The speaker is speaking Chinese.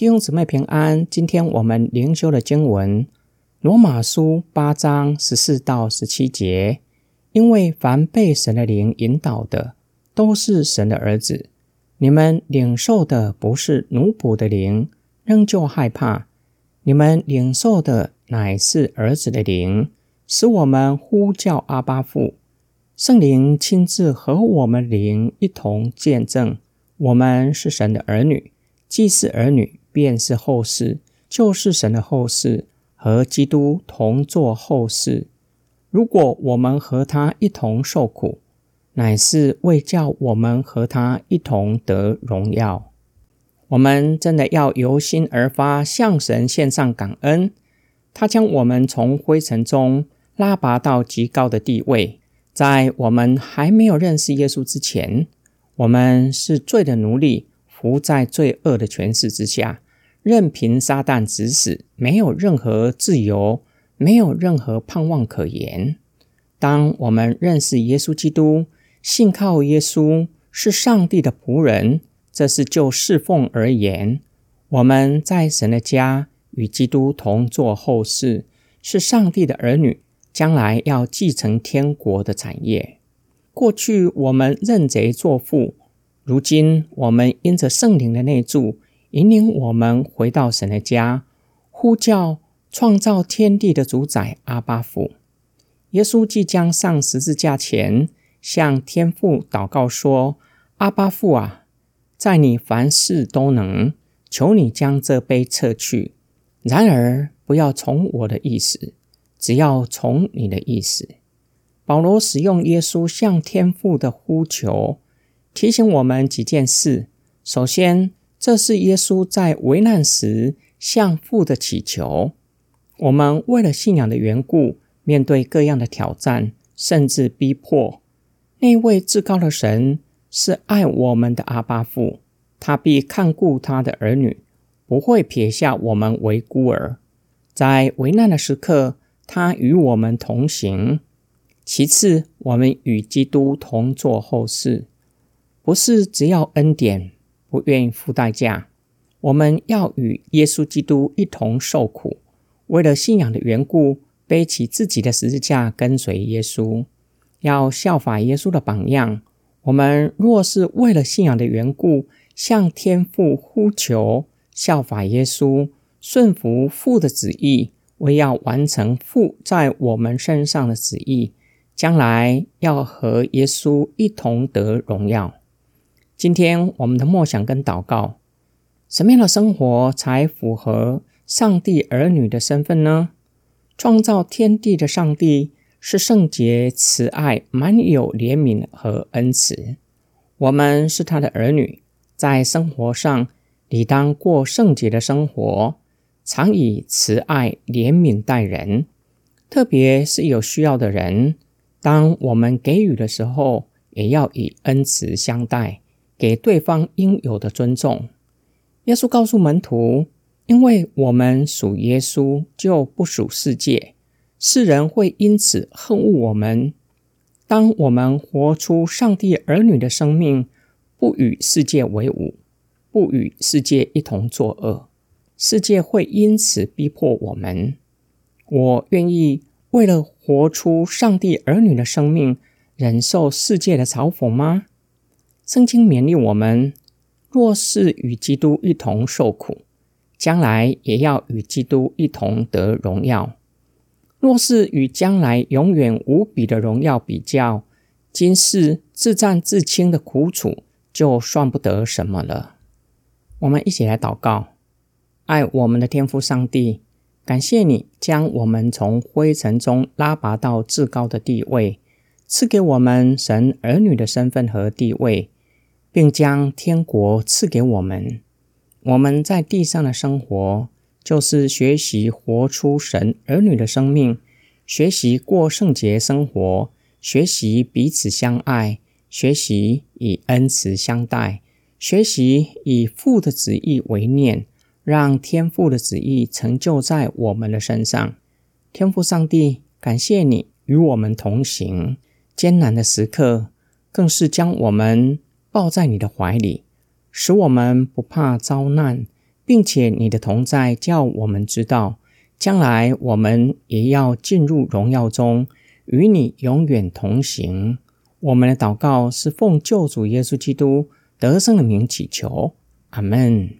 弟兄姊妹平安。今天我们灵修的经文《罗马书》八章十四到十七节。因为凡被神的灵引导的，都是神的儿子。你们领受的不是奴仆的灵，仍旧害怕；你们领受的乃是儿子的灵，使我们呼叫阿巴父。圣灵亲自和我们灵一同见证，我们是神的儿女。既是儿女，便是后世，就是神的后世，和基督同作后世。如果我们和他一同受苦，乃是为叫我们和他一同得荣耀。我们真的要由心而发，向神献上感恩。他将我们从灰尘中拉拔到极高的地位。在我们还没有认识耶稣之前，我们是罪的奴隶，服在罪恶的权势之下，任凭撒旦指使，没有任何自由。没有任何盼望可言。当我们认识耶稣基督，信靠耶稣是上帝的仆人，这是就侍奉而言。我们在神的家与基督同作后事，是上帝的儿女，将来要继承天国的产业。过去我们认贼作父，如今我们因着圣灵的内助，引领我们回到神的家，呼叫。创造天地的主宰阿巴父，耶稣即将上十字架前，向天父祷告说：“阿巴父啊，在你凡事都能，求你将这杯撤去。然而不要从我的意思，只要从你的意思。”保罗使用耶稣向天父的呼求，提醒我们几件事。首先，这是耶稣在危难时向父的祈求。我们为了信仰的缘故，面对各样的挑战，甚至逼迫。那位至高的神是爱我们的阿巴父，他必看顾他的儿女，不会撇下我们为孤儿。在危难的时刻，他与我们同行。其次，我们与基督同作后事，不是只要恩典，不愿意付代价。我们要与耶稣基督一同受苦。为了信仰的缘故，背起自己的十字架跟随耶稣，要效法耶稣的榜样。我们若是为了信仰的缘故，向天父呼求，效法耶稣，顺服父的旨意，为要完成父在我们身上的旨意，将来要和耶稣一同得荣耀。今天我们的默想跟祷告，什么样的生活才符合？上帝儿女的身份呢？创造天地的上帝是圣洁、慈爱、满有怜悯和恩慈。我们是他的儿女，在生活上理当过圣洁的生活，常以慈爱、怜悯待人，特别是有需要的人。当我们给予的时候，也要以恩慈相待，给对方应有的尊重。耶稣告诉门徒。因为我们属耶稣，就不属世界，世人会因此恨恶我们。当我们活出上帝儿女的生命，不与世界为伍，不与世界一同作恶，世界会因此逼迫我们。我愿意为了活出上帝儿女的生命，忍受世界的嘲讽吗？圣经勉励我们：若是与基督一同受苦。将来也要与基督一同得荣耀。若是与将来永远无比的荣耀比较，今世自战自清的苦楚就算不得什么了。我们一起来祷告：爱我们的天父上帝，感谢你将我们从灰尘中拉拔到至高的地位，赐给我们神儿女的身份和地位，并将天国赐给我们。我们在地上的生活，就是学习活出神儿女的生命，学习过圣洁生活，学习彼此相爱，学习以恩慈相待，学习以父的旨意为念，让天父的旨意成就在我们的身上。天父上帝，感谢你与我们同行，艰难的时刻更是将我们抱在你的怀里。使我们不怕遭难，并且你的同在叫我们知道，将来我们也要进入荣耀中，与你永远同行。我们的祷告是奉救主耶稣基督得胜的名祈求，阿门。